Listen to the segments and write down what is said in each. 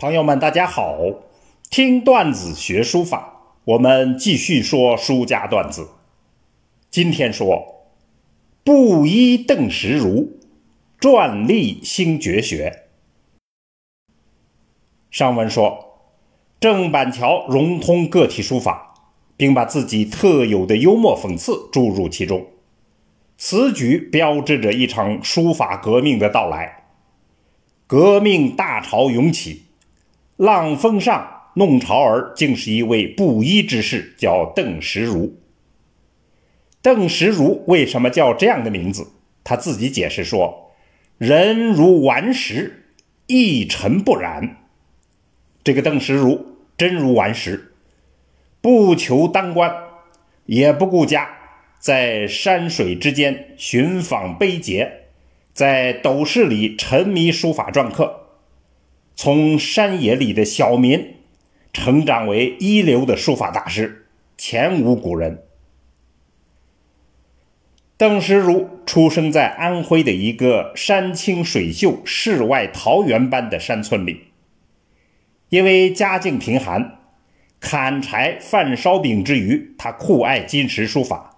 朋友们，大家好！听段子学书法，我们继续说书家段子。今天说布衣邓石如，篆隶新绝学。上文说，郑板桥融通个体书法，并把自己特有的幽默讽刺注入其中，此举标志着一场书法革命的到来。革命大潮涌起。浪峰上弄潮儿，竟是一位布衣之士，叫邓石如。邓石如为什么叫这样的名字？他自己解释说：“人如顽石，一尘不染。”这个邓石如真如顽石，不求当官，也不顾家，在山水之间寻访碑碣，在斗室里沉迷书法篆刻。从山野里的小民，成长为一流的书法大师，前无古人。邓石如出生在安徽的一个山清水秀、世外桃源般的山村里。因为家境贫寒，砍柴贩烧饼之余，他酷爱金石书法。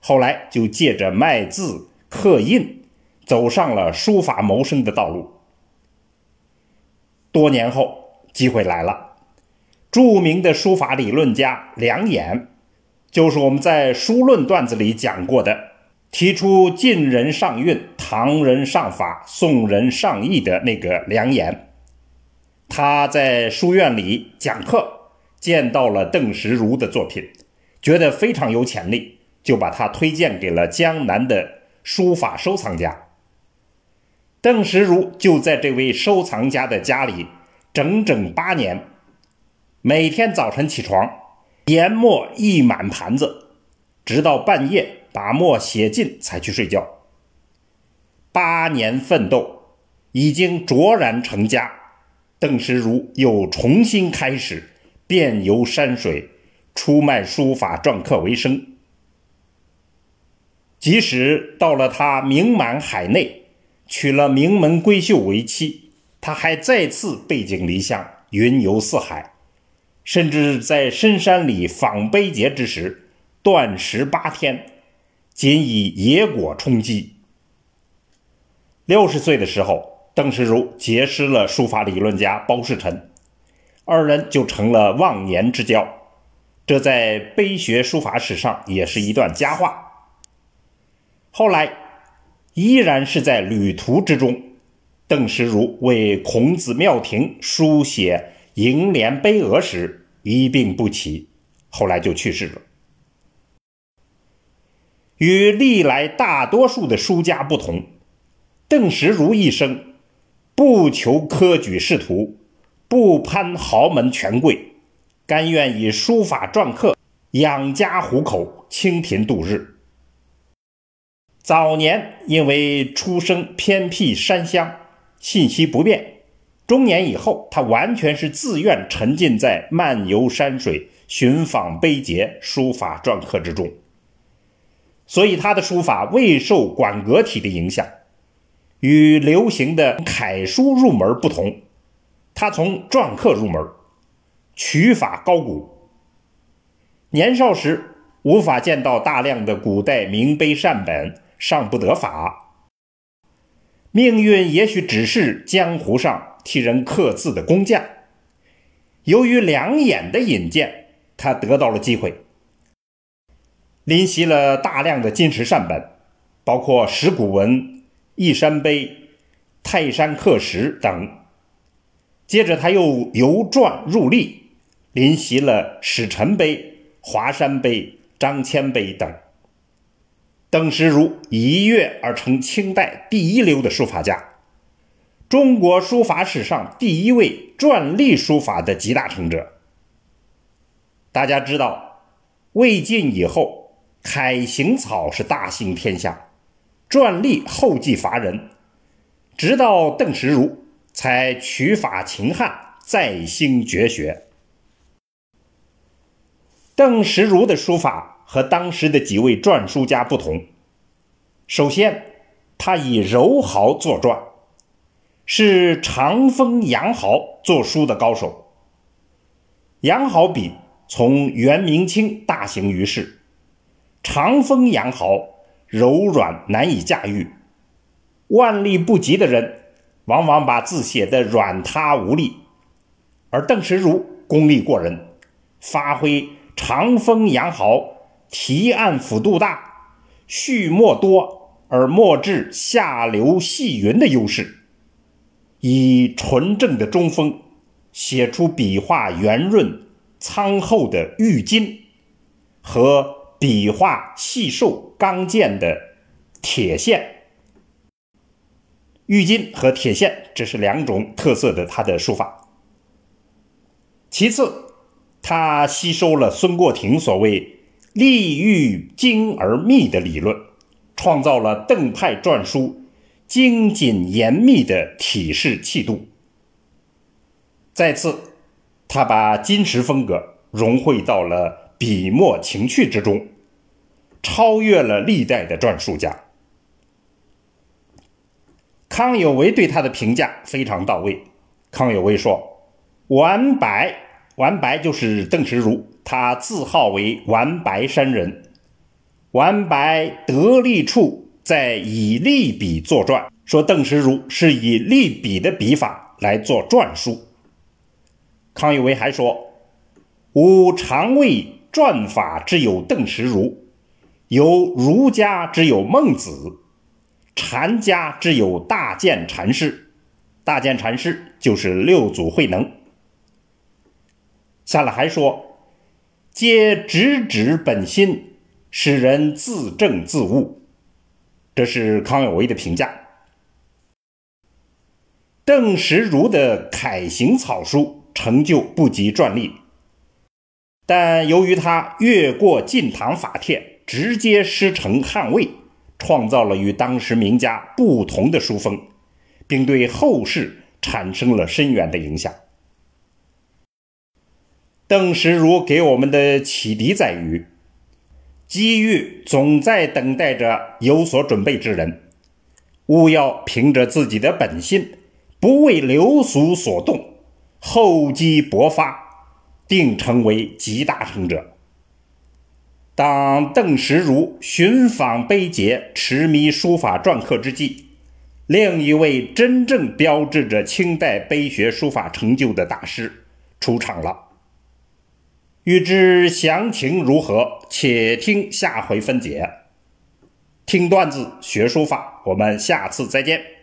后来就借着卖字刻印，走上了书法谋生的道路。多年后，机会来了。著名的书法理论家梁衍，就是我们在书论段子里讲过的，提出晋人上韵、唐人上法、宋人上意的那个梁衍。他在书院里讲课，见到了邓石如的作品，觉得非常有潜力，就把他推荐给了江南的书法收藏家。邓石如就在这位收藏家的家里整整八年，每天早晨起床，研墨一满盘子，直到半夜把墨写尽才去睡觉。八年奋斗，已经卓然成家。邓石如又重新开始遍游山水，出卖书法篆刻为生。即使到了他名满海内。娶了名门闺秀为妻，他还再次背井离乡，云游四海，甚至在深山里访碑碣之时，断食八天，仅以野果充饥。六十岁的时候，邓石如结识了书法理论家包世臣，二人就成了忘年之交，这在碑学书法史上也是一段佳话。后来。依然是在旅途之中，邓石如为孔子庙亭书写楹联碑额时一病不起，后来就去世了。与历来大多数的书家不同，邓石如一生不求科举仕途，不攀豪门权贵，甘愿以书法篆刻养家糊口，清贫度日。早年因为出生偏僻山乡，信息不便；中年以后，他完全是自愿沉浸在漫游山水、寻访碑碣、书法篆刻之中。所以他的书法未受馆阁体的影响，与流行的楷书入门不同。他从篆刻入门，取法高古。年少时无法见到大量的古代名碑善本。尚不得法，命运也许只是江湖上替人刻字的工匠。由于两眼的引荐，他得到了机会，临习了大量的金石善本，包括石鼓文、一山碑、泰山刻石等。接着，他又由篆入隶，临习了史臣碑、华山碑、张骞碑等。邓石如一跃而成清代第一流的书法家，中国书法史上第一位篆隶书法的集大成者。大家知道，魏晋以后，楷行草是大行天下，篆隶后继乏人，直到邓石如才取法秦汉，再兴绝学。邓石如的书法。和当时的几位篆书家不同，首先，他以柔毫作篆，是长风杨豪作书的高手。杨豪笔从元明清大行于世，长风杨豪柔软难以驾驭，万力不及的人往往把字写得软塌无力，而邓石如功力过人，发挥长风杨豪提案幅度大，蓄墨多而墨质下流细匀的优势，以纯正的中锋写出笔画圆润。苍厚的玉金和笔画细瘦刚健的铁线，玉金和铁线这是两种特色的他的书法。其次，他吸收了孙过庭所谓“利欲精而密”的理论，创造了邓派篆书精谨严密的体式气度。再次。他把金石风格融汇到了笔墨情趣之中，超越了历代的篆书家。康有为对他的评价非常到位。康有为说：“完白，完白就是邓石如，他自号为完白山人。完白得力处在以隶笔作传，说邓石如是以隶笔的笔法来做篆书。”康有为还说：“吾常谓篆法之有邓石如，有儒家之有孟子，禅家之有大建禅师。大建禅师就是六祖慧能。”下来还说：“皆直指本心，使人自证自悟。”这是康有为的评价。邓石如的楷行草书。成就不及篆隶，但由于他越过晋唐法帖，直接师承汉魏，创造了与当时名家不同的书风，并对后世产生了深远的影响。邓石如给我们的启迪在于：机遇总在等待着有所准备之人，务要凭着自己的本心，不为流俗所动。厚积薄发，定成为集大成者。当邓石如寻访碑碣、痴迷书法篆刻之际，另一位真正标志着清代碑学书法成就的大师出场了。欲知详情如何，且听下回分解。听段子学书法，我们下次再见。